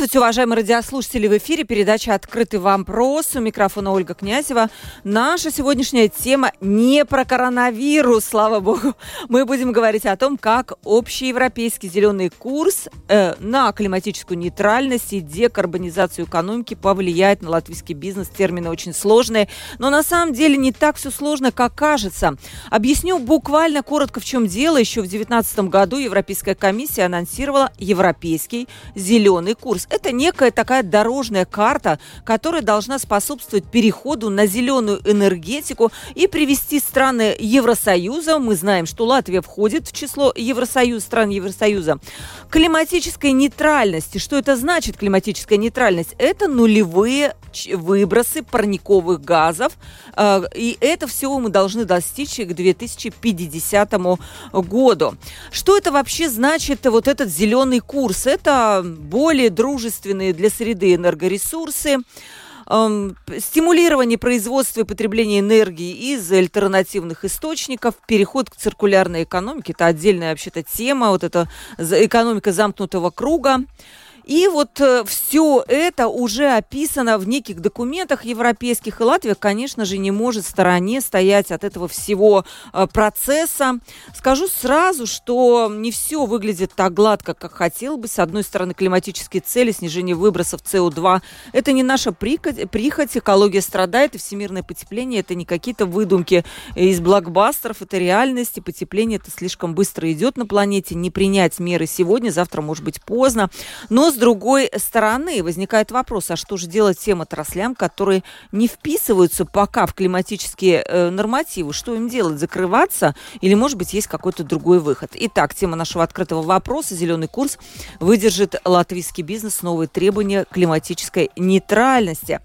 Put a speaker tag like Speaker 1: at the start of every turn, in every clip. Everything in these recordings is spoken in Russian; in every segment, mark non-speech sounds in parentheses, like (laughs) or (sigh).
Speaker 1: Здравствуйте, уважаемые радиослушатели. В эфире передача «Открытый вопрос». У микрофона Ольга Князева. Наша сегодняшняя тема не про коронавирус, слава богу. Мы будем говорить о том, как общеевропейский зеленый курс э, на климатическую нейтральность и декарбонизацию экономики повлияет на латвийский бизнес. Термины очень сложные, но на самом деле не так все сложно, как кажется. Объясню буквально коротко, в чем дело. Еще в 2019 году Европейская комиссия анонсировала европейский зеленый курс. Это некая такая дорожная карта, которая должна способствовать переходу на зеленую энергетику и привести страны Евросоюза, мы знаем, что Латвия входит в число Евросоюза, стран Евросоюза, климатической нейтральности. Что это значит климатическая нейтральность? Это нулевые выбросы парниковых газов, э, и это всего мы должны достичь к 2050 году. Что это вообще значит, вот этот зеленый курс? Это более дружественные для среды энергоресурсы, эм, стимулирование производства и потребления энергии из альтернативных источников, переход к циркулярной экономике, это отдельная вообще-то тема, вот эта экономика замкнутого круга. И вот э, все это уже описано в неких документах европейских, и Латвия, конечно же, не может в стороне стоять от этого всего э, процесса. Скажу сразу, что не все выглядит так гладко, как хотел бы. С одной стороны, климатические цели, снижение выбросов СО2 – это не наша прихоть, экология страдает, и всемирное потепление – это не какие-то выдумки из блокбастеров, это реальность, и потепление это слишком быстро идет на планете. Не принять меры сегодня, завтра может быть поздно. Но с другой стороны возникает вопрос, а что же делать тем отраслям, которые не вписываются пока в климатические э, нормативы? Что им делать? Закрываться? Или, может быть, есть какой-то другой выход? Итак, тема нашего открытого вопроса «Зеленый курс» выдержит латвийский бизнес новые требования климатической нейтральности.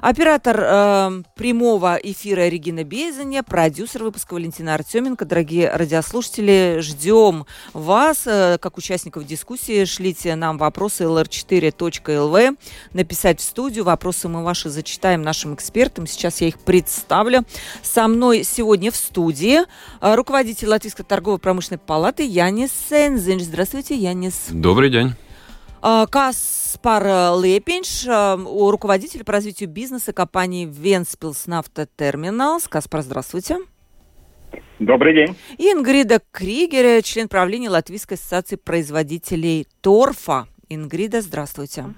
Speaker 1: Оператор э, прямого эфира Регина Безаня, продюсер выпуска Валентина Артеменко. Дорогие радиослушатели, ждем вас, э, как участников дискуссии. Шлите нам вопросы lr4.lv, написать в студию. Вопросы мы ваши зачитаем нашим экспертам. Сейчас я их представлю. Со мной сегодня в студии э, руководитель Латвийской торгово-промышленной палаты Янис Сензинч. Здравствуйте, Янис.
Speaker 2: Добрый день.
Speaker 1: Э, Каспар Лепинш, э, руководитель по развитию бизнеса компании Венспилс Нафтотерминалс. Каспар, здравствуйте.
Speaker 3: Добрый день.
Speaker 1: И Ингрида Кригер, член правления Латвийской ассоциации производителей торфа. Ингрида, здравствуйте.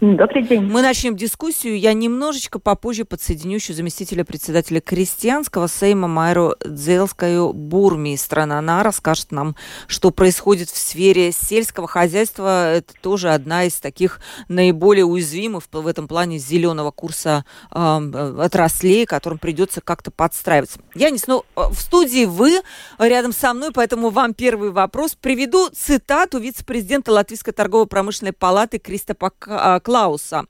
Speaker 4: Добрый день.
Speaker 1: Мы начнем дискуссию. Я немножечко попозже подсоединю еще заместителя председателя крестьянского Сейма Майру Дзелскую Бурмистрана. Она расскажет нам, что происходит в сфере сельского хозяйства. Это тоже одна из таких наиболее уязвимых в этом плане зеленого курса э, отраслей, которым придется как-то подстраиваться. Я не снова в студии вы рядом со мной, поэтому вам первый вопрос. Приведу цитату вице-президента Латвийской торгово-промышленной палаты Кристопа Клауса.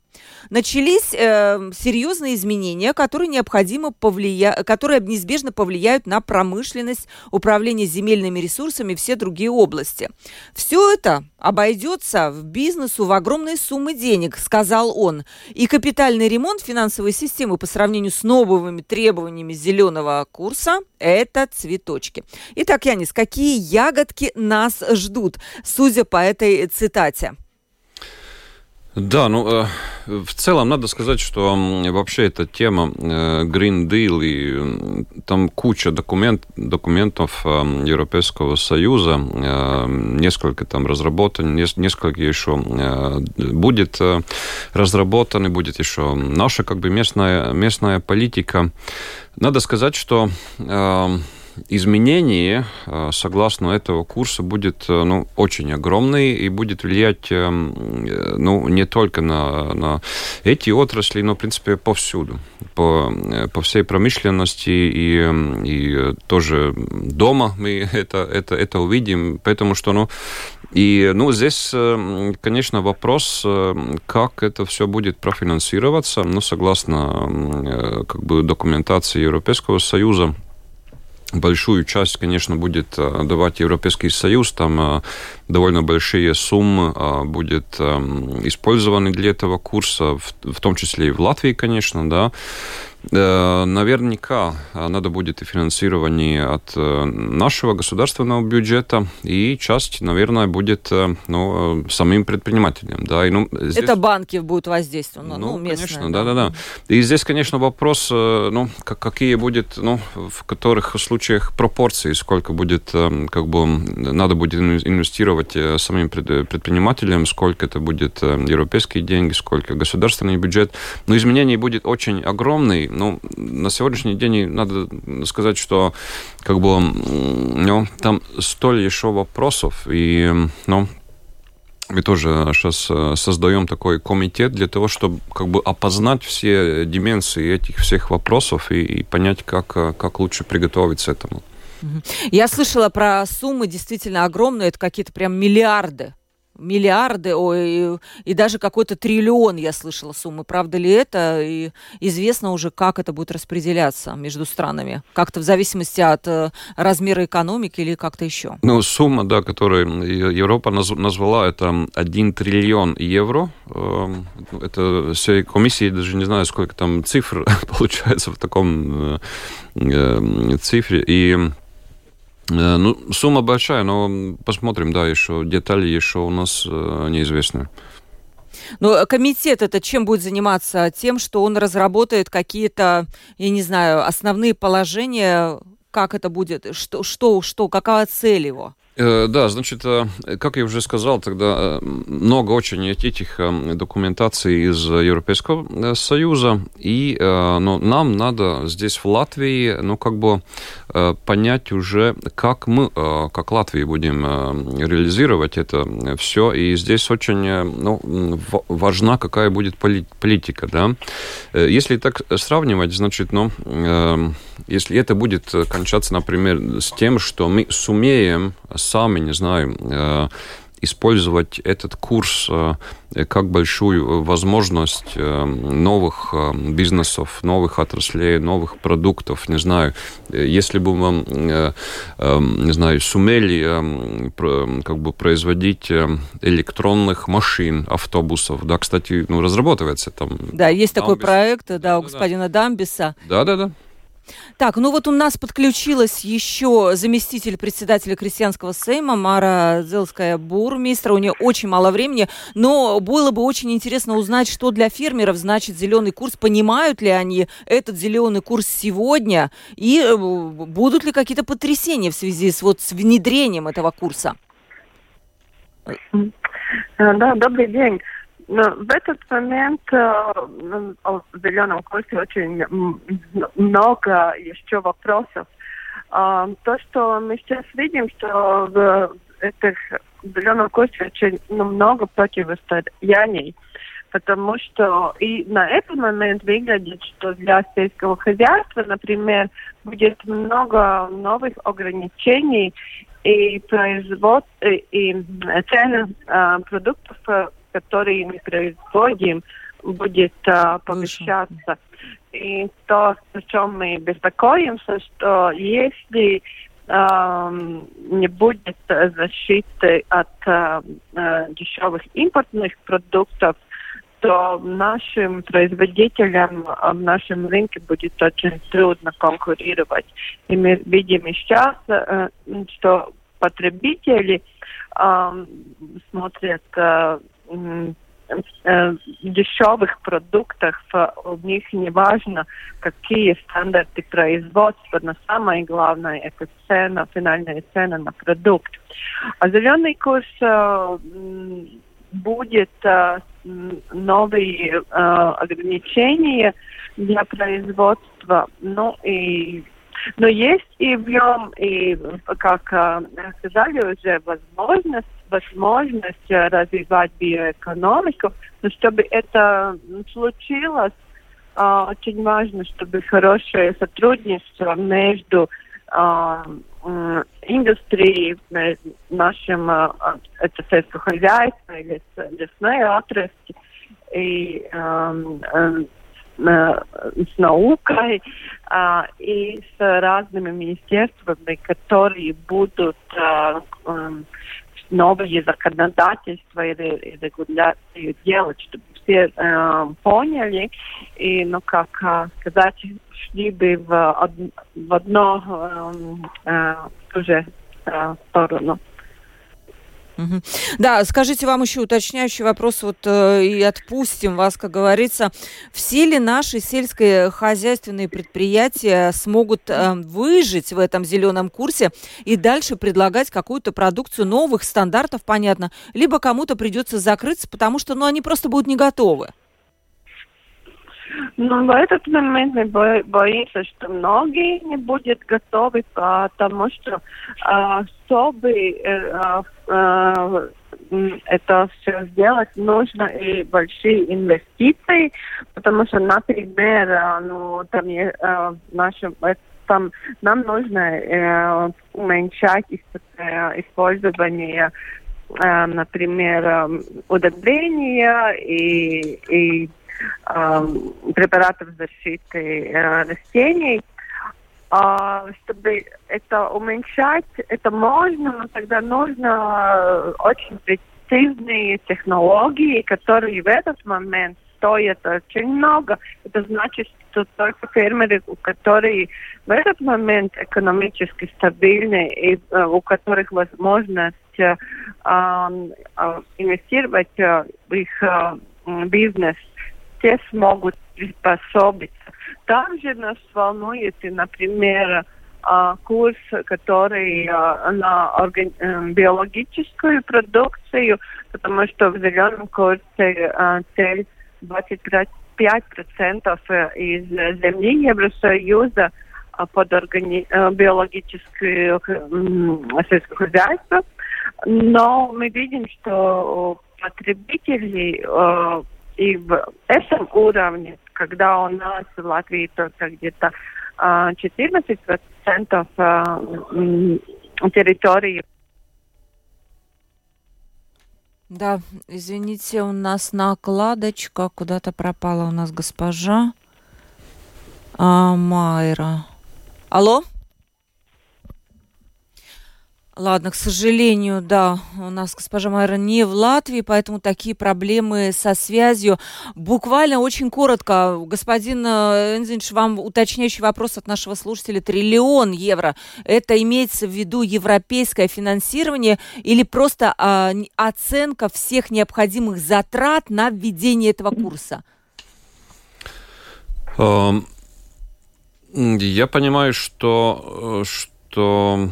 Speaker 1: Начались э, серьезные изменения, которые необходимо повлия... которые неизбежно повлияют на промышленность, управление земельными ресурсами и все другие области. Все это обойдется в бизнесу в огромные суммы денег, сказал он. И капитальный ремонт финансовой системы по сравнению с новыми требованиями зеленого курса – это цветочки. Итак, Янис, какие ягодки нас ждут, судя по этой цитате?
Speaker 2: Да, ну, э, в целом надо сказать, что вообще эта тема э, Green Deal и там куча документ, документов э, Европейского Союза, несколько там разработано, несколько еще будет разработано, будет еще наша как бы местная, местная политика. Надо сказать, что изменение, э, согласно этого курса, будет э, ну, очень огромный и будет влиять э, ну, не только на, на эти отрасли, но, в принципе, повсюду, по, по всей промышленности и, и тоже дома мы (laughs) это, это, это увидим. Поэтому что, ну, и, ну, здесь, конечно, вопрос, как это все будет профинансироваться, ну, согласно как бы документации Европейского Союза, Большую часть, конечно, будет э, давать Европейский Союз. Там э, довольно большие суммы э, будет использованы для этого курса, в том числе и в Латвии, конечно, да. Э, наверняка э, надо будет и финансирование от э, нашего государственного бюджета, и часть, наверное, будет ну, самим предпринимателям. Да, и, ну,
Speaker 1: здесь... Это банки будут воздействовать,
Speaker 2: ну, ну местные, конечно, да, да, да. И здесь, конечно, вопрос, ну, какие будет, ну, в которых случаях пропорции, сколько будет, как бы, надо будет инвестировать самим предпринимателям, сколько это будет европейские деньги, сколько государственный бюджет. Но изменений будет очень огромный, ну, на сегодняшний день надо сказать, что как бы, ну, там столь еще вопросов, и, ну, мы тоже сейчас э, создаем такой комитет для того, чтобы как бы опознать все дименсии этих всех вопросов и, и понять, как, э, как лучше приготовиться этому.
Speaker 1: Я слышала про суммы действительно огромные, это какие-то прям миллиарды миллиарды, ой, и, даже какой-то триллион, я слышала суммы. Правда ли это? И известно уже, как это будет распределяться между странами? Как-то в зависимости от э, размера экономики или как-то еще?
Speaker 2: Ну, сумма, да, которую Европа назвала, это 1 триллион евро. Эм, это всей комиссии, даже не знаю, сколько там цифр (laughs) получается в таком э, э, цифре. И ну, сумма большая, но посмотрим, да, еще детали еще у нас э, неизвестны.
Speaker 1: Но комитет это чем будет заниматься? Тем, что он разработает какие-то, я не знаю, основные положения, как это будет, что, что, что какая цель его?
Speaker 2: Э, да, значит, э, как я уже сказал, тогда э, много очень этих документаций из Европейского Союза, и но нам надо здесь в Латвии, ну, как бы понять уже, как мы, как Латвии, будем реализировать это все, и здесь очень ну, важна, какая будет политика, да. Если так сравнивать, значит, ну, если это будет кончаться, например, с тем, что мы сумеем сами, не знаю, э, использовать этот курс э, как большую возможность э, новых бизнесов, новых отраслей, новых продуктов. Не знаю, если бы мы, не знаю, сумели как бы производить электронных машин, автобусов, да, кстати, ну, разрабатывается там.
Speaker 1: Да, есть Дамбис. такой проект, да, у господина да. Дамбиса.
Speaker 2: Да, да, да.
Speaker 1: Так, ну вот у нас подключилась еще заместитель председателя крестьянского сейма Мара Зелская бурмистра. У нее очень мало времени, но было бы очень интересно узнать, что для фермеров значит зеленый курс. Понимают ли они этот зеленый курс сегодня и э, будут ли какие-то потрясения в связи с, вот, с внедрением этого курса?
Speaker 4: Да, добрый день. В этот момент э, о зеленом курсе очень много еще вопросов. Э, то, что мы сейчас видим, что в этих зеленом курсе очень ну, много противостояний, потому что и на этот момент выглядит, что для сельского хозяйства, например, будет много новых ограничений и производ и, цены э, продуктов которые мы производим, будет а, повышаться. И то, о чем мы беспокоимся, что если а, не будет защиты от а, а, дешевых импортных продуктов, то нашим производителям в нашем рынке будет очень трудно конкурировать. И мы видим сейчас, э, что потребители э, смотрят Э, дешевых продуктах у них не важно, какие стандарты производства, но самое главное это цена, финальная цена на продукт. А зеленый курс э, будет э, новые э, ограничения для производства, ну и но есть и в нем, и, как сказали уже, возможность возможность э, развивать биоэкономику, но чтобы это случилось, э, очень важно, чтобы хорошее сотрудничество между индустрией, нашим это сельское или лесной отрасли и с наукой и с разными министерствами, которые будут новые законодательства или регуляции делать, чтобы все э, поняли и, ну, как э, сказать, шли бы в, в одно э, э, уже э, сторону.
Speaker 1: Да, скажите вам еще уточняющий вопрос, вот э, и отпустим вас, как говорится. Все ли наши сельскохозяйственные предприятия смогут э, выжить в этом зеленом курсе и дальше предлагать какую-то продукцию новых стандартов, понятно, либо кому-то придется закрыться, потому что, ну, они просто будут не готовы?
Speaker 4: Ну, в этот момент мы бо боимся, что многие не будут готовы, потому что э, чтобы э, э, это все сделать, нужно и большие инвестиции, потому что, например, ну, там э, нашим там нам нужно э, уменьшать э, использование, э, например, удобрения и, и препаратов защиты э, растений. А, чтобы это уменьшать, это можно, но тогда нужно очень прецизные технологии, которые в этот момент стоят очень много. Это значит, что только фермеры, у которых в этот момент экономически стабильны и uh, у которых возможность uh, uh, инвестировать uh, в их бизнес, те смогут приспособиться. Также нас волнует, например, курс, который на органи- биологическую продукцию, потому что в зеленом курсе цель 25% из земли Евросоюза под органи- биологическое сельскохозяйство. Но мы видим, что потребители в этом уровне, когда у нас в Латвии только где-то 14% а, территории
Speaker 1: да, извините, у нас накладочка, куда-то пропала у нас госпожа а, Майра. Алло? Ладно, к сожалению, да, у нас госпожа Майра не в Латвии, поэтому такие проблемы со связью. Буквально очень коротко, господин э, Энзинч, вам уточняющий вопрос от нашего слушателя. Триллион евро. Это имеется в виду европейское финансирование или просто а, оценка всех необходимых затрат на введение этого курса?
Speaker 2: Эм, я понимаю, что, э, что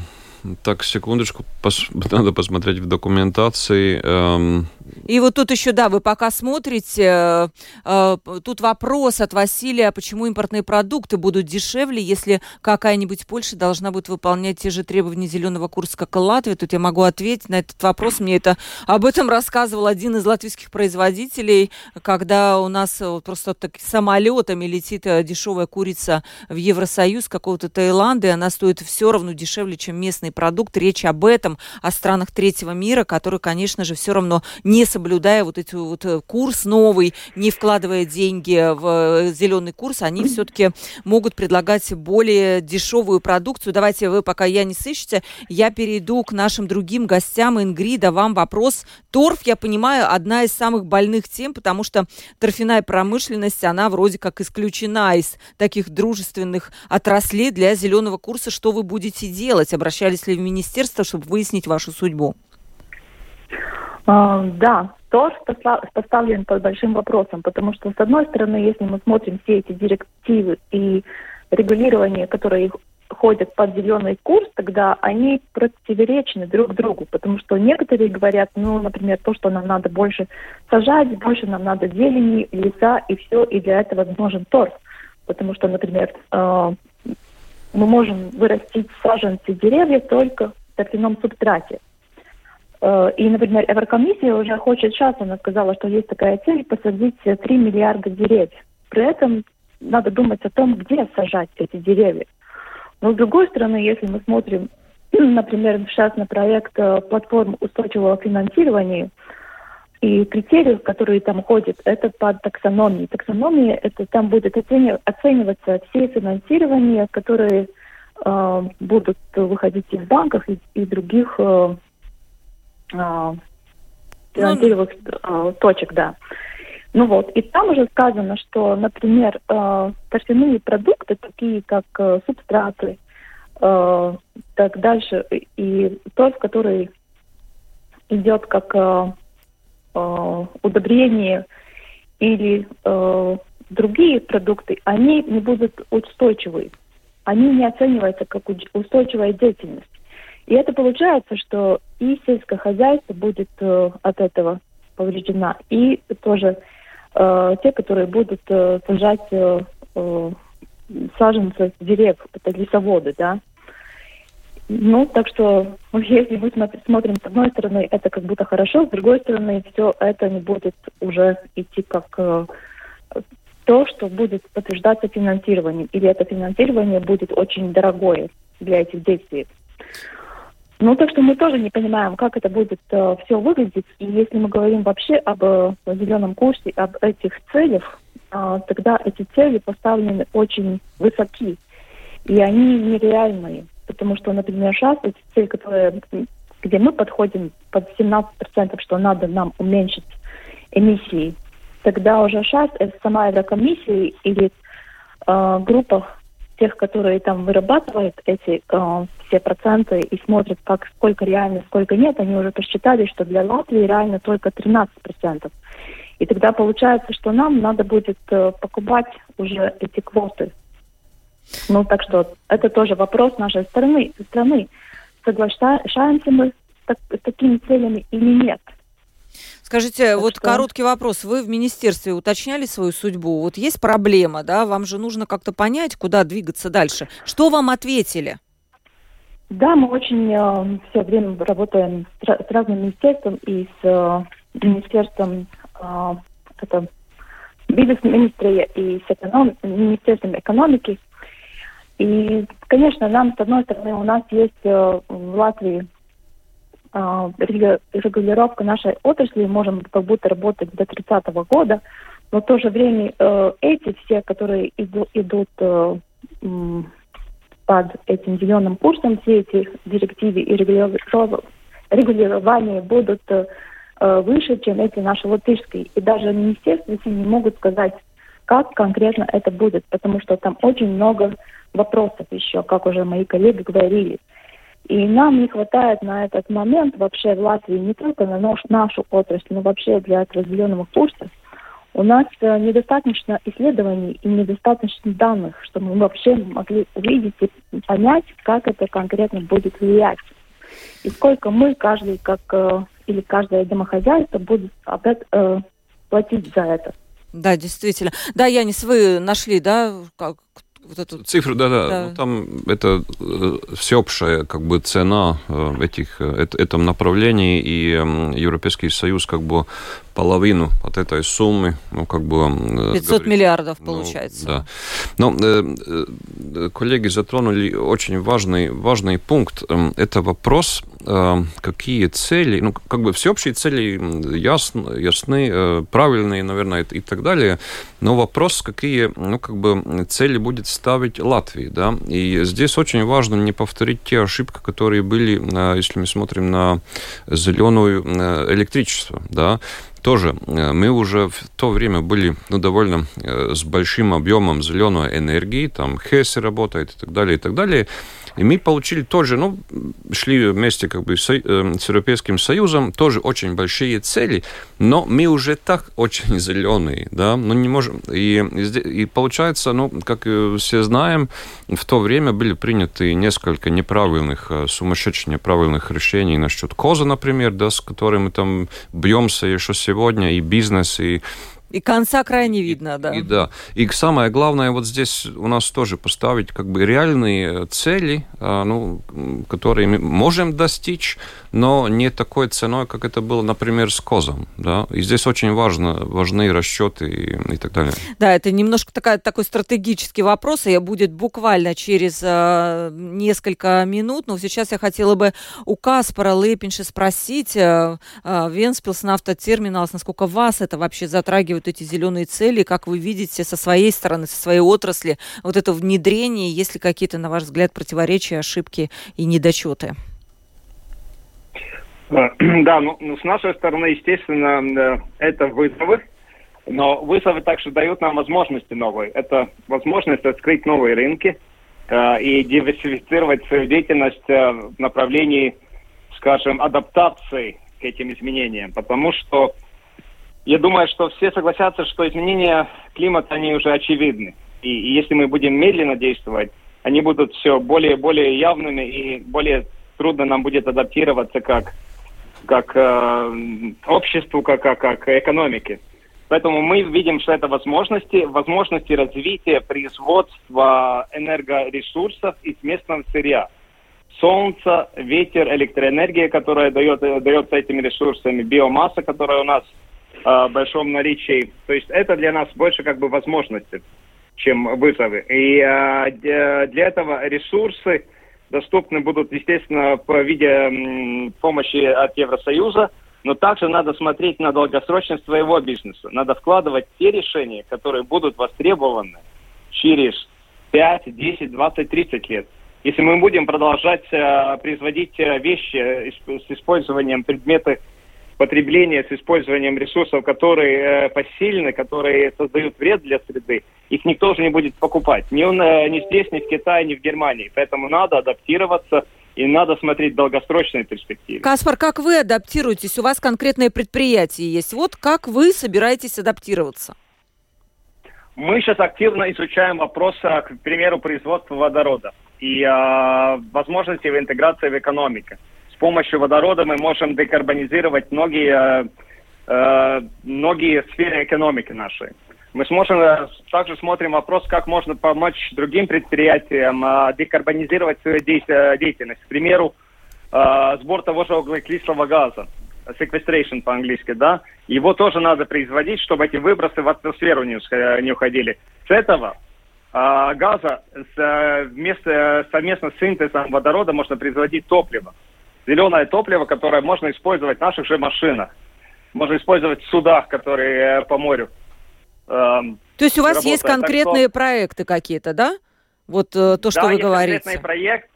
Speaker 2: так, секундочку, пос, (laughs) надо посмотреть в документации. Эм...
Speaker 1: И вот тут еще, да, вы пока смотрите, э, э, тут вопрос от Василия, почему импортные продукты будут дешевле, если какая-нибудь Польша должна будет выполнять те же требования зеленого курса, как и Латвия. Тут я могу ответить на этот вопрос. Мне это об этом рассказывал один из латвийских производителей, когда у нас вот просто так самолетами летит э, дешевая курица в Евросоюз какого-то Таиланда, и она стоит все равно дешевле, чем местный продукт. Речь об этом, о странах третьего мира, которые, конечно же, все равно не соблюдая вот этот вот э, курс новый, не вкладывая деньги в э, зеленый курс, они все-таки могут предлагать более дешевую продукцию. Давайте вы, пока я не сыщете, я перейду к нашим другим гостям. Ингрида, вам вопрос. Торф, я понимаю, одна из самых больных тем, потому что торфяная промышленность, она вроде как исключена из таких дружественных отраслей для зеленого курса. Что вы будете делать? Обращались ли в министерство, чтобы выяснить вашу судьбу?
Speaker 5: А, да, тоже поставлен под большим вопросом, потому что, с одной стороны, если мы смотрим все эти директивы и регулирование, которые ходят под зеленый курс, тогда они противоречны друг другу, потому что некоторые говорят, ну, например, то, что нам надо больше сажать, больше нам надо зелени, леса и все, и для этого нужен торф, потому что, например, э, мы можем вырастить саженцы деревьев только торфяном субстрате. Э, и, например, Еврокомиссия уже хочет сейчас, она сказала, что есть такая цель посадить 3 миллиарда деревьев. При этом надо думать о том, где сажать эти деревья. Но с другой стороны, если мы смотрим, (clears throat) например, сейчас на проект э, платформ устойчивого финансирования, и критерии, которые там ходят, это под таксономией. Таксономия, это там будет оцениваться все финансирования, которые будут выходить из банков и, и других э, э, финансировых э, точек, да. Ну вот, и там уже сказано, что, например, э, торфяные продукты, такие как э, субстраты, э, так дальше, и торф, который идет как э, э, удобрение или э, другие продукты, они не будут устойчивы. Они не оцениваются как устойчивая деятельность. И это получается, что и сельское хозяйство будет э, от этого повреждена, и тоже э, те, которые будут э, сажать э, э, саженцы деревьев, это лесоводы, да. Ну, так что, если мы смотрим с одной стороны, это как будто хорошо, с другой стороны, все это не будет уже идти как э, то, что будет подтверждаться финансированием, или это финансирование будет очень дорогое для этих действий. Ну, так что мы тоже не понимаем, как это будет э, все выглядеть. И если мы говорим вообще об э, зеленом курсе, об этих целях, э, тогда эти цели поставлены очень высоки. И они нереальные. Потому что, например, сейчас эти цели, которые, где мы подходим под 17%, что надо нам уменьшить эмиссии, тогда уже сейчас сама Еврокомиссия или э, группа тех, которые там вырабатывают эти э, все проценты и смотрят, как сколько реально, сколько нет, они уже посчитали, что для Латвии реально только 13%. И тогда получается, что нам надо будет э, покупать уже эти квоты. Ну, так что это тоже вопрос нашей страны. страны. Соглашаемся мы с, так, с такими целями или нет?
Speaker 1: Скажите, так вот что... короткий вопрос. Вы в министерстве уточняли свою судьбу? Вот есть проблема, да? Вам же нужно как-то понять, куда двигаться дальше. Что вам ответили?
Speaker 5: Да, мы очень э, все время работаем с, с разным министерством и с э, министерством э, это бизнес-министрия и с эконом... министерством экономики. И, конечно, нам, с одной стороны, у нас есть э, в Латвии регулировка нашей отрасли, можем как будто работать до 30 года, но в то же время э, эти все, которые иду, идут э, под этим зеленым курсом, все эти директивы и регулирования будут э, выше, чем эти наши латышские. И даже министерства не могут сказать, как конкретно это будет, потому что там очень много вопросов еще, как уже мои коллеги говорили. И нам не хватает на этот момент вообще в Латвии не только на наш, нашу отрасль, но вообще для определенного курса. У нас э, недостаточно исследований и недостаточно данных, чтобы мы вообще могли увидеть и понять, как это конкретно будет влиять. И сколько мы, каждый, как э, или каждое домохозяйство, будет опять э, платить за это.
Speaker 1: Да, действительно. Да, Янис, вы нашли, да, как,
Speaker 2: вот эту цифру, да, да, да. Ну, там это э, всеобщая как бы цена э, этих э, этом направлении и Европейский Союз как бы половину от этой суммы, ну, как бы...
Speaker 1: 500 говорит, миллиардов, ну, получается.
Speaker 2: Да. Но э, коллеги затронули очень важный, важный пункт. Это вопрос Э, какие цели, ну, как бы всеобщие цели ясны, ясны э, правильные, наверное, и так далее, но вопрос, какие, ну, как бы цели будет ставить Латвия, да, и здесь очень важно не повторить те ошибки, которые были, э, если мы смотрим на зеленое электричество, да, тоже мы уже в то время были ну, довольно с большим объемом зеленой энергии, там ХЭС работает и так далее, и так далее. И мы получили тоже, ну, шли вместе как бы с, э, с Европейским Союзом, тоже очень большие цели, но мы уже так очень (laughs) зеленые, да, ну не можем. И, и получается, ну, как все знаем, в то время были приняты несколько неправильных, э, сумасшедших неправильных решений насчет коза, например, да, с которыми мы там бьемся еще сегодня, и бизнес, и
Speaker 1: И конца края не видно, да.
Speaker 2: И, да. И самое главное, вот здесь у нас тоже поставить как бы реальные цели, а, ну, которые мы можем достичь, но не такой ценой, как это было, например, с козом. Да? И здесь очень важно, важны расчеты и, и так далее.
Speaker 1: Да, это немножко такая, такой стратегический вопрос, и будет буквально через э, несколько минут. Но сейчас я хотела бы у Каспара Лепинша спросить, э, э, Венспилс на автотерминалс, насколько вас это вообще затрагивает, эти зеленые цели, как вы видите со своей стороны, со своей отрасли, вот это внедрение, есть ли какие-то, на ваш взгляд, противоречия, ошибки и недочеты? (clears throat)
Speaker 3: Да, ну, ну, с нашей стороны, естественно, это вызовы, но вызовы также дают нам возможности новые. Это возможность открыть новые рынки э, и диверсифицировать свою деятельность э, в направлении, скажем, адаптации к этим изменениям. Потому что я думаю, что все согласятся, что изменения климата, они уже очевидны. И, и если мы будем медленно действовать, они будут все более и более явными, и более трудно нам будет адаптироваться как как э, обществу, как, как, как экономике. Поэтому мы видим, что это возможности, возможности развития производства энергоресурсов из местного сырья. Солнце, ветер, электроэнергия, которая дает, дается этими ресурсами, биомасса, которая у нас э, в большом наличии. То есть это для нас больше как бы возможности, чем вызовы. И э, для этого ресурсы, доступны будут, естественно, в виде помощи от Евросоюза, но также надо смотреть на долгосрочность своего бизнеса. Надо вкладывать те решения, которые будут востребованы через 5, 10, 20, 30 лет. Если мы будем продолжать э, производить э, вещи э, с использованием предметов потребления с использованием ресурсов, которые э, посильны, которые создают вред для среды, их никто же не будет покупать. Ни, он, э, ни здесь, ни в Китае, ни в Германии. Поэтому надо адаптироваться и надо смотреть долгосрочные перспективы.
Speaker 1: Каспар, как вы адаптируетесь? У вас конкретное предприятие есть. Вот как вы собираетесь адаптироваться?
Speaker 3: Мы сейчас активно изучаем вопрос, к примеру, производства водорода и э, возможности его интеграции в экономику помощью водорода мы можем декарбонизировать многие, э, э, многие сферы экономики нашей. Мы сможем, э, также смотрим вопрос, как можно помочь другим предприятиям э, декарбонизировать свою деятельность. К примеру, э, сбор того же углекислого газа, sequestration по-английски, да, его тоже надо производить, чтобы эти выбросы в атмосферу не, не уходили. С этого э, газа вместо, совместно с синтезом водорода можно производить топливо зеленое топливо, которое можно использовать в наших же машинах. Можно использовать в судах, которые э, по морю.
Speaker 1: Эм, то есть у вас работают. есть конкретные что... проекты какие-то, да? Вот э, то, что
Speaker 3: да,
Speaker 1: вы
Speaker 3: есть
Speaker 1: говорите.
Speaker 3: конкретный проект,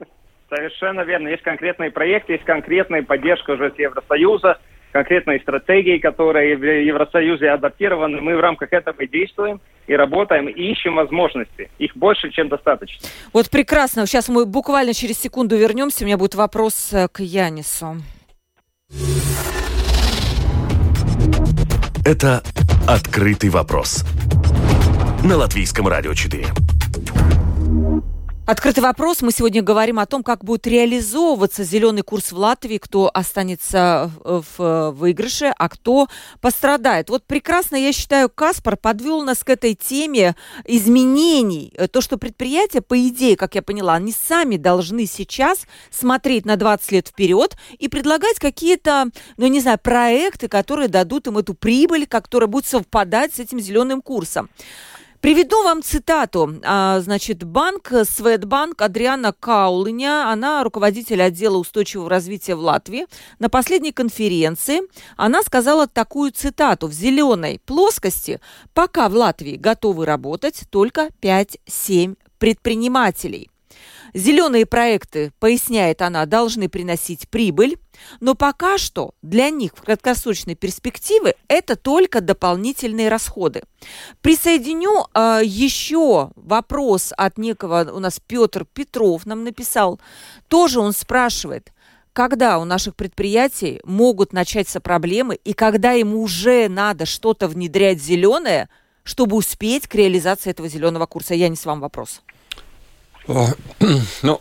Speaker 3: совершенно верно. Есть конкретные проекты, есть конкретная поддержка уже с Евросоюза, конкретные стратегии, которые в Евросоюзе адаптированы. Мы в рамках этого и действуем, и работаем, и ищем возможности. Их больше, чем достаточно.
Speaker 1: Вот прекрасно. Сейчас мы буквально через секунду вернемся. У меня будет вопрос э, к Янису.
Speaker 6: Это «Открытый вопрос» на Латвийском радио 4.
Speaker 1: Открытый вопрос. Мы сегодня говорим о том, как будет реализовываться зеленый курс в Латвии, кто останется в выигрыше, а кто пострадает. Вот прекрасно, я считаю, Каспар подвел нас к этой теме изменений. То, что предприятия, по идее, как я поняла, они сами должны сейчас смотреть на 20 лет вперед и предлагать какие-то, ну, не знаю, проекты, которые дадут им эту прибыль, которая будет совпадать с этим зеленым курсом. Приведу вам цитату. А, значит, банк Светбанк Адриана Каулыня, она руководитель отдела устойчивого развития в Латвии. На последней конференции она сказала такую цитату. В зеленой плоскости пока в Латвии готовы работать только 5-7 предпринимателей. Зеленые проекты, поясняет она, должны приносить прибыль, но пока что для них в краткосрочной перспективе это только дополнительные расходы. Присоединю э, еще вопрос от некого, у нас Петр Петров нам написал, тоже он спрашивает, когда у наших предприятий могут начаться проблемы и когда им уже надо что-то внедрять зеленое, чтобы успеть к реализации этого зеленого курса? Я не с вам вопрос. (clears throat)
Speaker 2: Ну,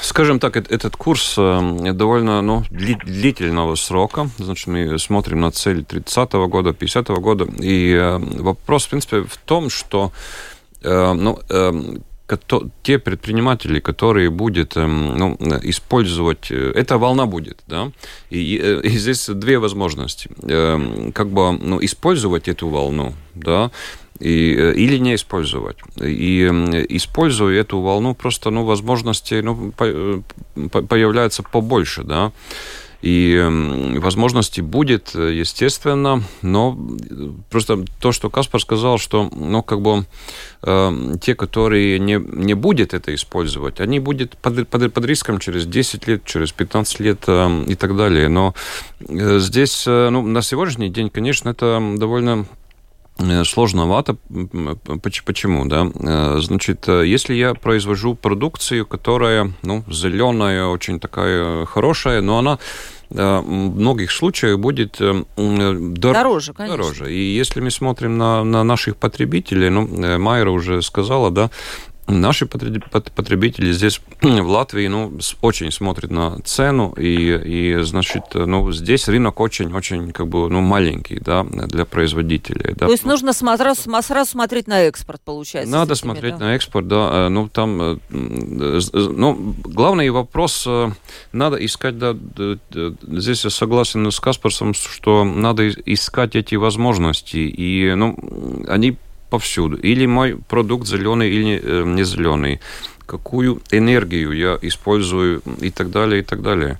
Speaker 2: скажем так, этот курс э, довольно ну, длительного срока. Значит, мы смотрим на цель 30-го года, 50-го года. И э, вопрос, в принципе, в том, что э, ну, те предприниматели, которые будут ну, использовать, эта волна будет, да, и, и здесь две возможности, как бы ну, использовать эту волну, да, и, э, или не использовать. И используя эту волну, просто ну, возможностей ну, э, по, появляется побольше, да. И возможностей будет, естественно, но просто то, что Каспар сказал, что, ну, как бы э, те, которые не, не будут это использовать, они будут под, под, под риском через 10 лет, через 15 лет э, и так далее. Но э, здесь, э, ну, на сегодняшний день, конечно, это довольно Э, сложновато. Почему, да? Э, значит, э, если я произвожу продукцию, которая, ну, зеленая, очень такая хорошая, но она в многих случаях будет дор...
Speaker 1: дороже, конечно.
Speaker 2: дороже. И если мы смотрим на, на наших потребителей, ну, Майра уже сказала, да, Наши потребители здесь (clears throat) в Латвии ну, очень смотрят на цену, и, и значит, ну, здесь рынок очень-очень как бы, ну, маленький да, для производителей. Да.
Speaker 1: То есть нужно сразу, сразу смотреть на экспорт, получается?
Speaker 2: Надо этими, смотреть да? на экспорт, да. Э, ну, там, э, ну, главный вопрос, э, надо искать, да, здесь я согласен с Каспарсом, что надо искать эти возможности, и, ну, они повсюду. Или мой продукт зеленый или э, не зеленый. Какую энергию я использую и так далее, и так далее.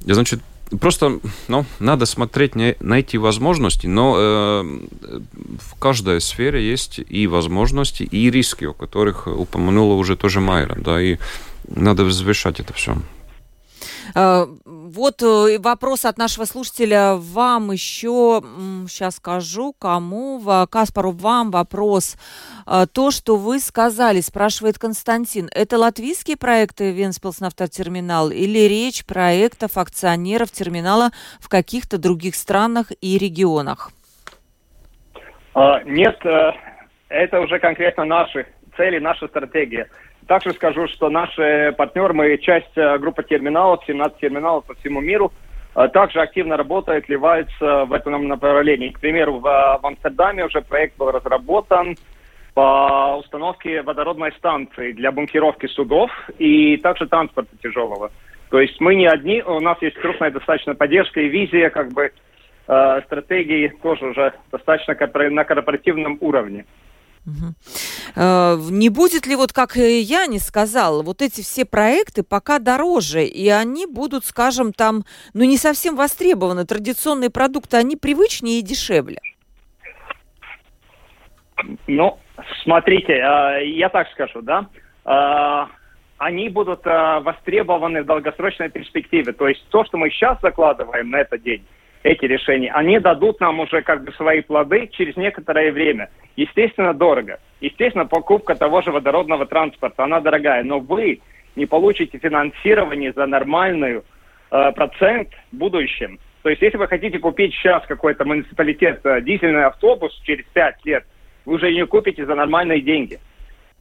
Speaker 2: Значит, просто ну, надо смотреть, не, найти возможности, но э, в каждой сфере есть и возможности, и риски, о которых упомянула уже тоже Майра, да, и надо взвешать это все.
Speaker 1: Э, вот э, вопрос от нашего слушателя вам еще, сейчас скажу, кому, Каспару, вам вопрос. Э, то, что вы сказали, спрашивает Константин, это латвийские проекты Венспилс нафтотерминал или речь проектов акционеров терминала в каких-то других странах и регионах?
Speaker 3: Нет, это уже конкретно наши цели, наша стратегия. Также скажу, что наши партнеры, мы часть э, группы терминалов, 17 терминалов по всему миру, э, также активно работает, вливается в этом направлении. К примеру, в, э, в Амстердаме уже проект был разработан по установке водородной станции для бункировки судов и также транспорта тяжелого. То есть мы не одни, у нас есть крупная достаточно поддержка и визия, как бы э, стратегии тоже уже достаточно на корпоративном уровне.
Speaker 1: Угу. Не будет ли, вот как я не сказала, вот эти все проекты пока дороже, и они будут, скажем, там, ну, не совсем востребованы. Традиционные продукты, они привычнее и дешевле.
Speaker 3: Ну, смотрите, а, я так скажу, да, а, они будут востребованы в долгосрочной перспективе. То есть то, что мы сейчас закладываем на этот день, эти решения, они дадут нам уже как бы свои плоды через некоторое время. Естественно, дорого. Естественно, покупка того же водородного транспорта, она дорогая, но вы не получите финансирование за нормальную э, процент в будущем. То есть, если вы хотите купить сейчас какой-то муниципалитет э, дизельный автобус через 5 лет, вы уже не купите за нормальные деньги.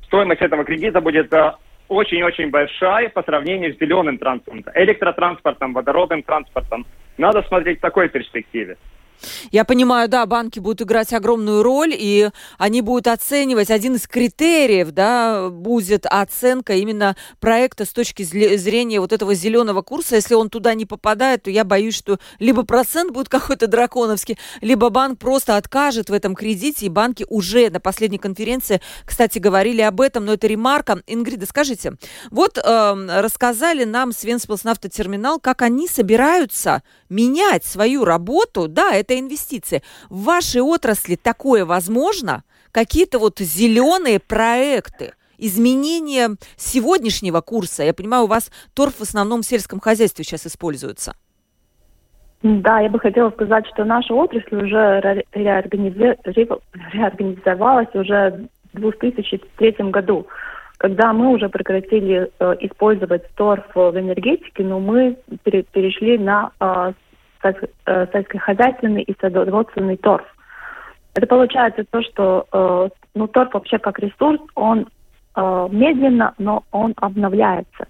Speaker 3: Стоимость этого кредита будет э, очень-очень большая по сравнению с зеленым транспортом, электротранспортом, водородным транспортом. Надо смотреть в такой перспективе.
Speaker 1: Я понимаю, да, банки будут играть огромную роль, и они будут оценивать, один из критериев, да, будет оценка именно проекта с точки зрения вот этого зеленого курса. Если он туда не попадает, то я боюсь, что либо процент будет какой-то драконовский, либо банк просто откажет в этом кредите, и банки уже на последней конференции, кстати, говорили об этом, но это ремарка. Ингрида, скажите, вот э, рассказали нам Свенспилс нафтотерминал, как они собираются менять свою работу, да, это инвестиции. В вашей отрасли такое возможно? Какие-то вот зеленые проекты? изменение сегодняшнего курса? Я понимаю, у вас торф в основном в сельском хозяйстве сейчас используется.
Speaker 5: Да, я бы хотела сказать, что наша отрасль уже реорганизовалась уже в 2003 году, когда мы уже прекратили э, использовать торф в энергетике, но мы перешли на Э, сельскохозяйственный и садоводственный торф. Это получается то, что э, ну, торф вообще как ресурс, он э, медленно, но он обновляется.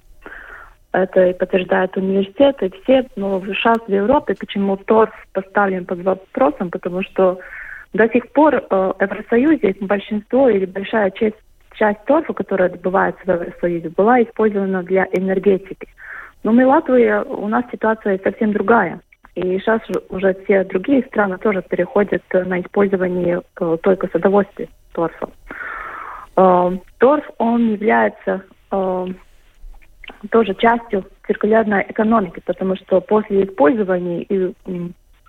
Speaker 5: Это и подтверждают университеты, все, но сейчас в Европе почему торф поставлен под вопросом, потому что до сих пор э, в Евросоюзе большинство или большая часть, часть торфа, которая добывается в Евросоюзе, была использована для энергетики. Но мы, Латвия, у нас ситуация совсем другая. И сейчас уже все другие страны тоже переходят на использование э, только с удовольствием торфа. Э, торф, он является э, тоже частью циркулярной экономики, потому что после использования и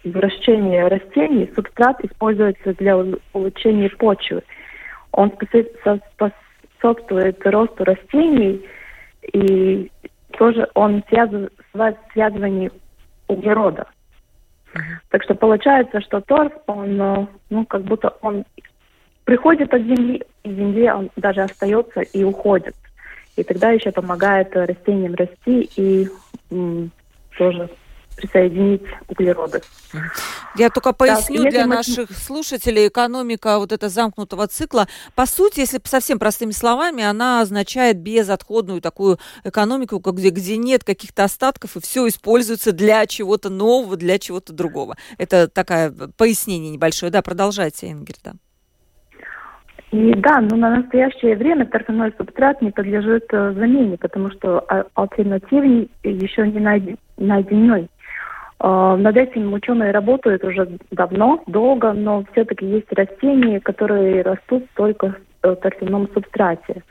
Speaker 5: выращения растений субстрат используется для улучшения почвы. Он способствует росту растений и тоже он связан с углерода. Так что получается, что торф, он, э, ну, как будто он приходит от земли, и в земле он даже остается и уходит. И тогда еще помогает растениям расти и м, тоже присоединить углероды.
Speaker 1: Я только поясню так, для мы... наших слушателей, экономика вот этого замкнутого цикла, по сути, если совсем простыми словами, она означает безотходную такую экономику, где, где нет каких-то остатков, и все используется для чего-то нового, для чего-то другого. Это такое пояснение небольшое. Да, продолжайте, Ингерда.
Speaker 5: И да, но на настоящее время торфяной субстрат не подлежит э, замене, потому что а, альтернативный еще не найден, найденной. Э, над этим ученые работают уже давно, долго, но все-таки есть растения, которые растут только в торфяном субстрате.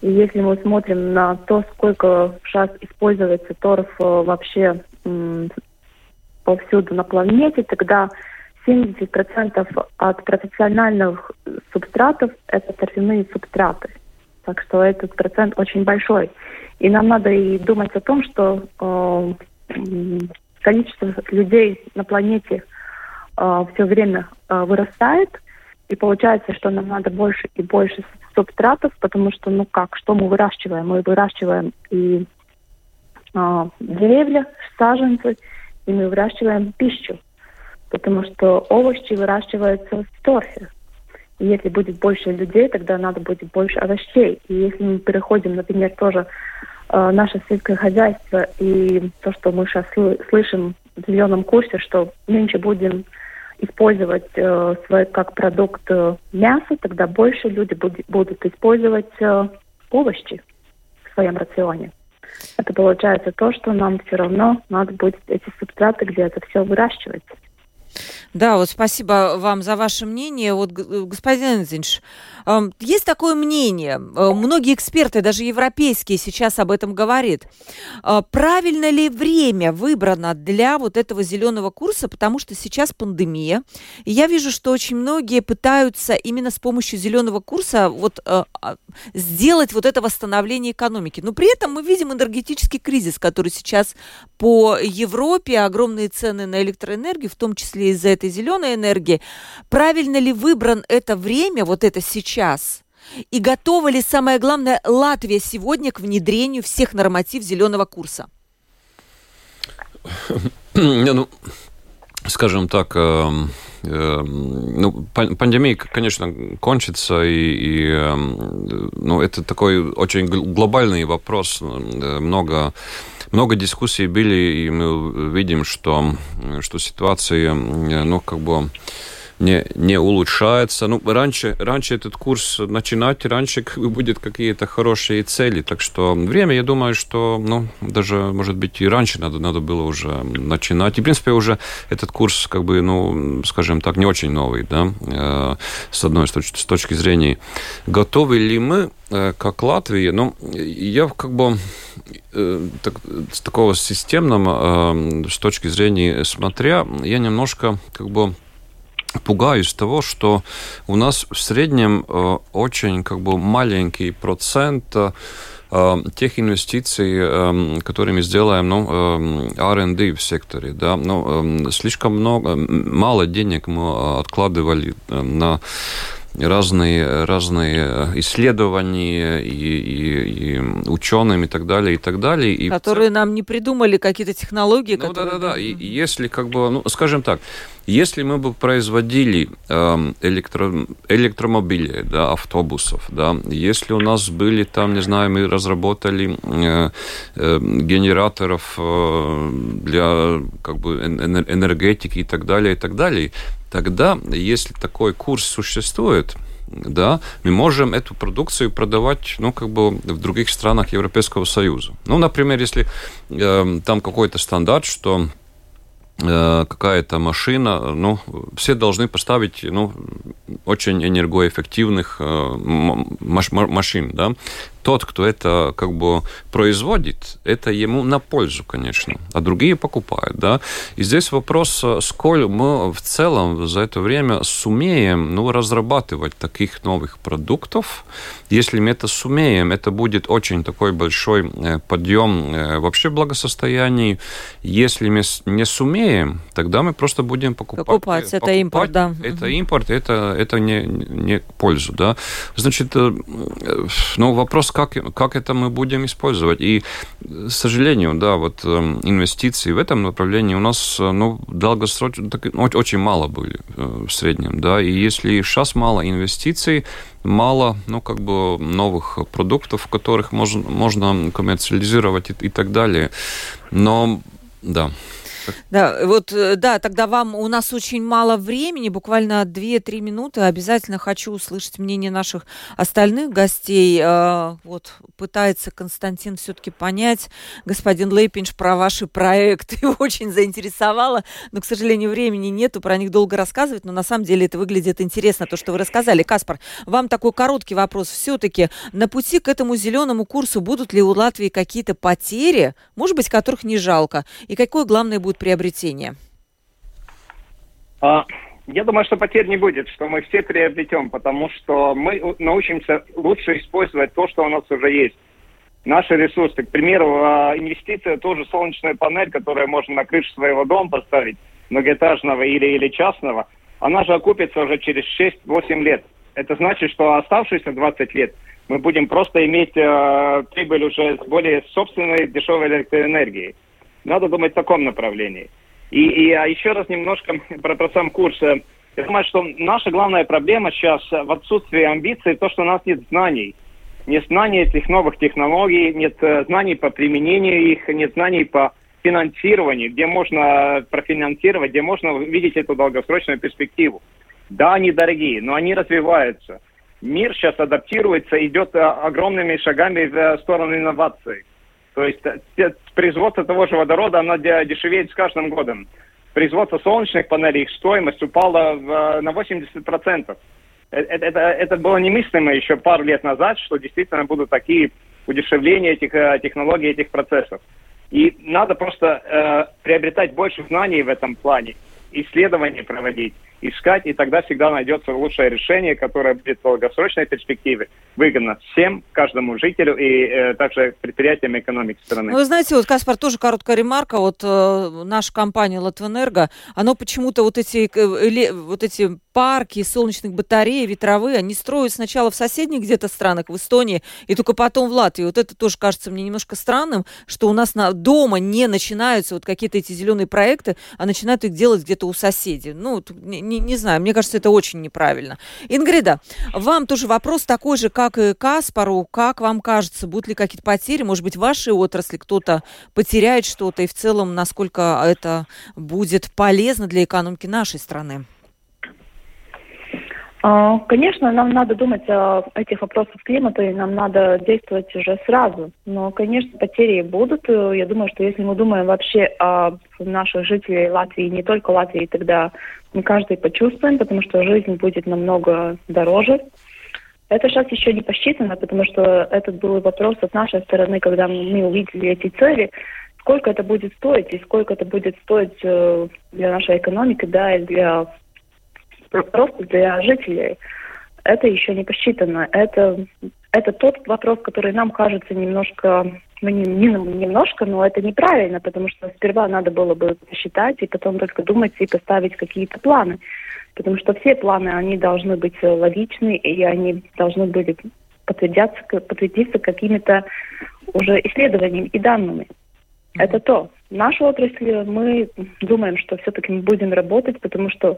Speaker 5: И если мы смотрим на то, сколько сейчас используется торф э, вообще повсюду на планете, тогда 70% от профессиональных субстратов – это торфяные субстраты. Так что этот процент очень большой. И нам надо и думать о том, что э, количество людей на планете э, все время э, вырастает, и получается, что нам надо больше и больше субстратов, потому что, ну как, что мы выращиваем? Мы выращиваем и э, деревья, саженцы, и мы выращиваем пищу, потому что овощи выращиваются в торфе. И если будет больше людей, тогда надо будет больше овощей. И если мы переходим, например, тоже Э, наше сельское хозяйство и то, что мы сейчас слышим в зеленом курсе, что меньше будем использовать э, свой как продукт э, мясо, тогда больше люди буд- будут использовать э, овощи в своем рационе. Это получается то, что нам все равно надо будет эти субстраты где-то все выращивать.
Speaker 1: Да, вот спасибо вам за ваше мнение. Вот, господин Энзинш, есть такое мнение, э, многие эксперты, даже европейские, сейчас об этом говорят. А, правильно ли время выбрано для вот этого зеленого курса, потому что сейчас пандемия, и я вижу, что очень многие пытаются именно с помощью зеленого курса вот э, а, сделать вот это восстановление экономики. Но при этом мы видим энергетический кризис, который сейчас по Европе, огромные цены на электроэнергию, в том числе из-за этой зеленой энергии. Правильно ли выбран это время, вот это сейчас? И готова ли, самое главное, Латвия сегодня к внедрению всех норматив зеленого курса? (clears throat)
Speaker 2: ну, скажем так, э, э, ну, пандемия, конечно, кончится, и, и э, ну, это такой очень глобальный вопрос. Много много дискуссий были, и мы видим, что, что ситуация, ну, как бы не, не улучшается. Ну, раньше, раньше этот курс начинать, раньше будет какие-то хорошие цели. Так что время, я думаю, что, ну, даже, может быть, и раньше надо, надо было уже начинать. И, в принципе, уже этот курс, как бы, ну, скажем так, не очень новый, да, э, с одной с точки, с точки зрения. Готовы ли мы, э, как Латвия, ну, я как бы э, так, с такого системного, с точки зрения смотря, я немножко, как бы, пугаюсь того, что у нас в среднем э, очень как бы маленький процент э, тех инвестиций, э, которые мы сделаем, ну, R&D в секторе, да, ну, слишком много, мало денег мы откладывали на разные, разные исследования и, и, и учеными и так далее, и так далее. И
Speaker 1: которые нам не придумали какие-то технологии.
Speaker 2: Ну да-да-да, и если как бы, ну, скажем так, если мы бы производили э, электро, электромобили, да, автобусов, да, если у нас были там, не знаю, мы разработали э, э, генераторов э, для как бы энергетики и так далее, и так далее, тогда, если такой курс существует, да, мы можем эту продукцию продавать, ну, как бы в других странах Европейского Союза. Ну, например, если э, там какой-то стандарт, что Э, какая-то машина, ну, все должны поставить, ну, очень энергоэффективных э, машин, да, тот, кто это как бы производит, это ему на пользу, конечно, а другие покупают, да. И здесь вопрос, э, сколь мы в целом за это время сумеем, ну, разрабатывать таких новых продуктов. Если мы это сумеем, это будет очень такой большой э, подъем э, вообще благосостояния. Если мы не сумеем, тогда мы просто будем покупать.
Speaker 1: Покупать, это покупать, импорт, да.
Speaker 2: Это импорт, это, это не, не пользу, да. Значит, ну, вопрос, как, как это мы будем использовать. И, к сожалению, да, вот эм, инвестиции в этом направлении у нас, э, ну, долгосрочно так, очень мало были э, в среднем, да, и если сейчас мало инвестиций, мало, ну, как бы новых продуктов, которых можно, можно коммерциализировать и, и так далее. Но, да.
Speaker 1: Да, вот, э, да, тогда вам, у нас очень мало времени, буквально 2-3 минуты. Обязательно хочу услышать мнение наших остальных гостей. А, вот, пытается Константин все-таки понять, господин Лейпинш, про ваши проекты. Его (laughs) очень заинтересовало, но, к сожалению, времени нету про них долго рассказывать, но на самом деле это выглядит интересно, то, что вы рассказали. Каспар, вам такой короткий вопрос. Все-таки на пути к этому зеленому курсу будут ли у Латвии какие-то потери, может быть, которых не жалко? И какое главное будет приобретения?
Speaker 3: А, я думаю, что потерь не будет, что мы все приобретем, потому что мы научимся лучше использовать то, что у нас уже есть. Наши ресурсы, к примеру, а, инвестиция тоже солнечная панель, которую можно на крышу своего дома поставить, многоэтажного или, или частного, она же окупится уже через 6-8 лет. Это значит, что оставшиеся 20 лет мы будем просто иметь э, прибыль уже с более собственной дешевой электроэнергией. Надо думать в таком направлении. И, и а еще раз немножко (laughs) про, про сам курс. Я думаю, что наша главная проблема сейчас в отсутствии амбиций, то, что у нас нет знаний. Нет знаний этих новых технологий, нет э, знаний по применению их, нет знаний по финансированию, где можно профинансировать, где можно видеть эту долгосрочную перспективу. Да, они дорогие, но они развиваются. Мир сейчас адаптируется, идет э, огромными шагами в э, сторону инноваций. То есть э, производство того же водорода, оно дешевеет с каждым годом. Производство солнечных панелей, их стоимость упала в, э, на 80%. Это, это, это было немыслимо еще пару лет назад, что действительно будут такие удешевления этих э, технологий, этих процессов. И надо просто э, приобретать больше знаний в этом плане, исследования проводить, искать, и тогда всегда найдется лучшее решение, которое будет в долгосрочной перспективе выгодно всем, каждому жителю и э, также предприятиям экономики страны.
Speaker 1: Ну, вы знаете, вот, Каспар, тоже короткая ремарка. Вот э, наша компания Латвэнерго, оно почему-то вот эти, э, вот эти парки солнечных батарей, ветровые, они строят сначала в соседних где-то странах, в Эстонии, и только потом в Латвии. Вот это тоже кажется мне немножко странным, что у нас на, дома не начинаются вот какие-то эти зеленые проекты, а начинают их делать где-то у соседей. Ну, не, не, не знаю, мне кажется, это очень неправильно. Ингрида, вам тоже вопрос такой же, как и Каспару. Как вам кажется, будут ли какие-то потери? Может быть, в вашей отрасли кто-то потеряет что-то, и в целом, насколько это будет полезно для экономики нашей страны?
Speaker 5: А, конечно, нам надо думать о этих вопросах климата, и нам надо действовать уже сразу. Но, конечно, потери будут. Я думаю, что если мы думаем вообще о наших жителей Латвии, не только Латвии, тогда мы каждый почувствуем, потому что жизнь будет намного дороже. Это сейчас еще не посчитано, потому что этот был вопрос от нашей стороны, когда мы увидели эти цели, сколько это будет стоить и сколько это будет стоить э, для нашей экономики, да, и для просто для жителей. Это еще не посчитано. Это, это тот вопрос, который нам кажется немножко, ну, не, не немножко, но это неправильно, потому что сперва надо было бы посчитать и потом только думать и поставить какие-то планы. потому что все планы, они должны быть логичны, и они должны были подтвердиться, подтвердиться какими-то уже исследованиями и данными. Это то. Наша отрасль, мы думаем, что все-таки мы будем работать, потому что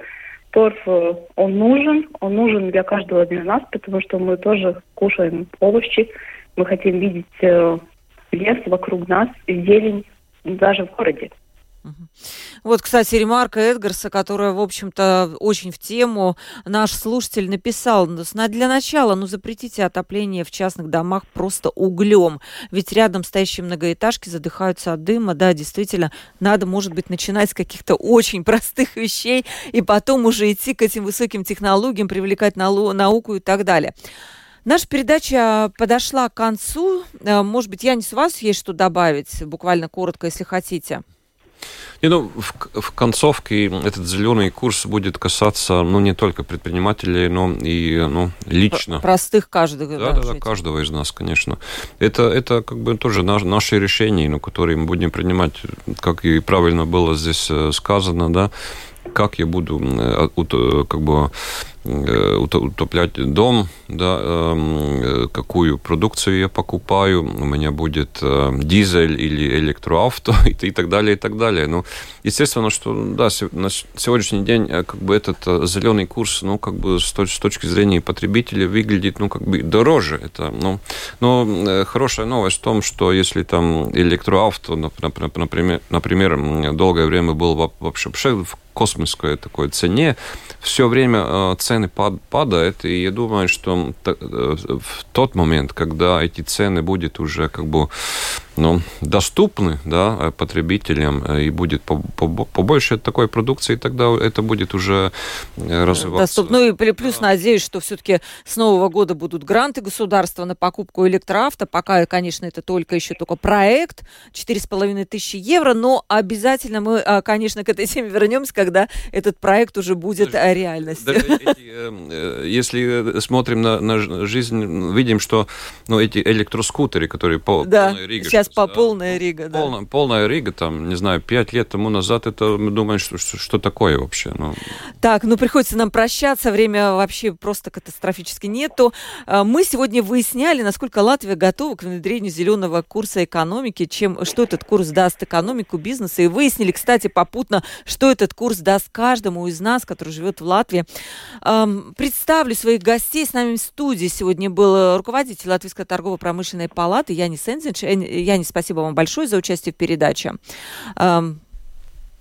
Speaker 5: торф, э, он нужен, он нужен для каждого из нас, потому что мы тоже кушаем овощи, мы хотим видеть э, лес вокруг нас, зелень даже в городе.
Speaker 1: Вот, кстати, ремарка Эдгарса, которая, в общем-то, очень в тему. Наш слушатель написал, для начала, ну, запретите отопление в частных домах просто углем. Ведь рядом стоящие многоэтажки задыхаются от дыма. Да, действительно, надо, может быть, начинать с каких-то очень простых вещей и потом уже идти к этим высоким технологиям, привлекать науку и так далее. Наша передача подошла к концу. Э, может быть, Янис, у вас есть что добавить, буквально коротко, если хотите?
Speaker 2: Не, ну, в, в концовке этот зеленый курс будет касаться, ну, не только предпринимателей, но и, ну, лично.
Speaker 1: Простых каждого.
Speaker 2: Да, да, да, каждого из нас, конечно. Это, это как бы тоже наш, наши решения, ну, которые мы будем принимать, как и правильно было здесь э, сказано, да, как я буду э, как бы Э, утоплять дом, да, эм, какую продукцию я покупаю, у меня будет э, дизель или электроавто (laughs) и, так далее, и так далее. Ну, естественно, что да, на сегодняшний день э, как бы этот зеленый курс, ну, как бы с, точки зрения потребителя выглядит, ну, как бы дороже. Это, ну, но хорошая новость в том, что если там электроавто, например, например долгое время был вообще в космической такой цене, все время цены падают, и я думаю, что в тот момент, когда эти цены будут уже как бы ну, доступны да, потребителям э, и будет побольше такой продукции, тогда это будет уже э, развиваться.
Speaker 1: Доступно. Ну и плюс надеюсь, что все-таки с Нового года будут гранты государства на покупку электроавто. Пока, конечно, это только еще только проект, 4,5 тысячи евро, но обязательно мы, а, конечно, к этой теме вернемся, когда этот проект уже будет даже, реальностью. Даже
Speaker 2: эти, э, если смотрим на, на жизнь, видим, что ну, эти электроскутеры, которые по
Speaker 1: да, Рига сейчас по полная Рига,
Speaker 2: да. Полная, полная Рига, там, не знаю, пять лет тому назад, это мы думаем, что, что, что такое вообще. Ну.
Speaker 1: Так, ну приходится нам прощаться, время вообще просто катастрофически нету. А, мы сегодня выясняли, насколько Латвия готова к внедрению зеленого курса экономики, чем, что этот курс даст экономику, бизнесу, и выяснили, кстати, попутно, что этот курс даст каждому из нас, который живет в Латвии. Представлю своих гостей. С нами в студии сегодня был руководитель Латвийской торгово-промышленной палаты Янис Энзинч. Яне, спасибо вам большое за участие в передаче.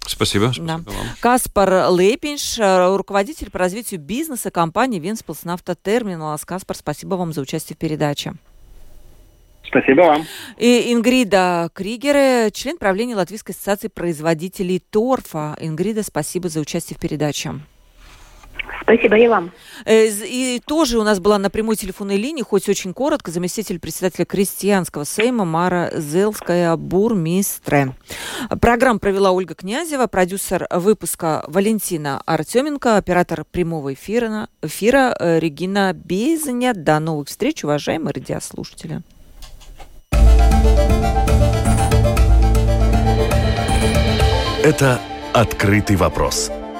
Speaker 2: Спасибо. спасибо
Speaker 1: да. вам. Каспар Лепинш, э, руководитель по развитию бизнеса компании Венспилс Нафтотерминалс. Каспар, спасибо вам за участие в передаче.
Speaker 3: Спасибо вам.
Speaker 1: И Ингрида Кригер, член правления Латвийской ассоциации производителей торфа. Ингрида, спасибо за участие в передаче.
Speaker 5: Спасибо и вам.
Speaker 1: Э, и тоже у нас была на прямой телефонной линии, хоть очень коротко, заместитель председателя крестьянского сейма Мара Зелская Бурмистре. Программу провела Ольга Князева, продюсер выпуска Валентина Артеменко, оператор прямого эфира, эфира э, Регина Безаня. До новых встреч, уважаемые радиослушатели.
Speaker 6: Это «Открытый вопрос»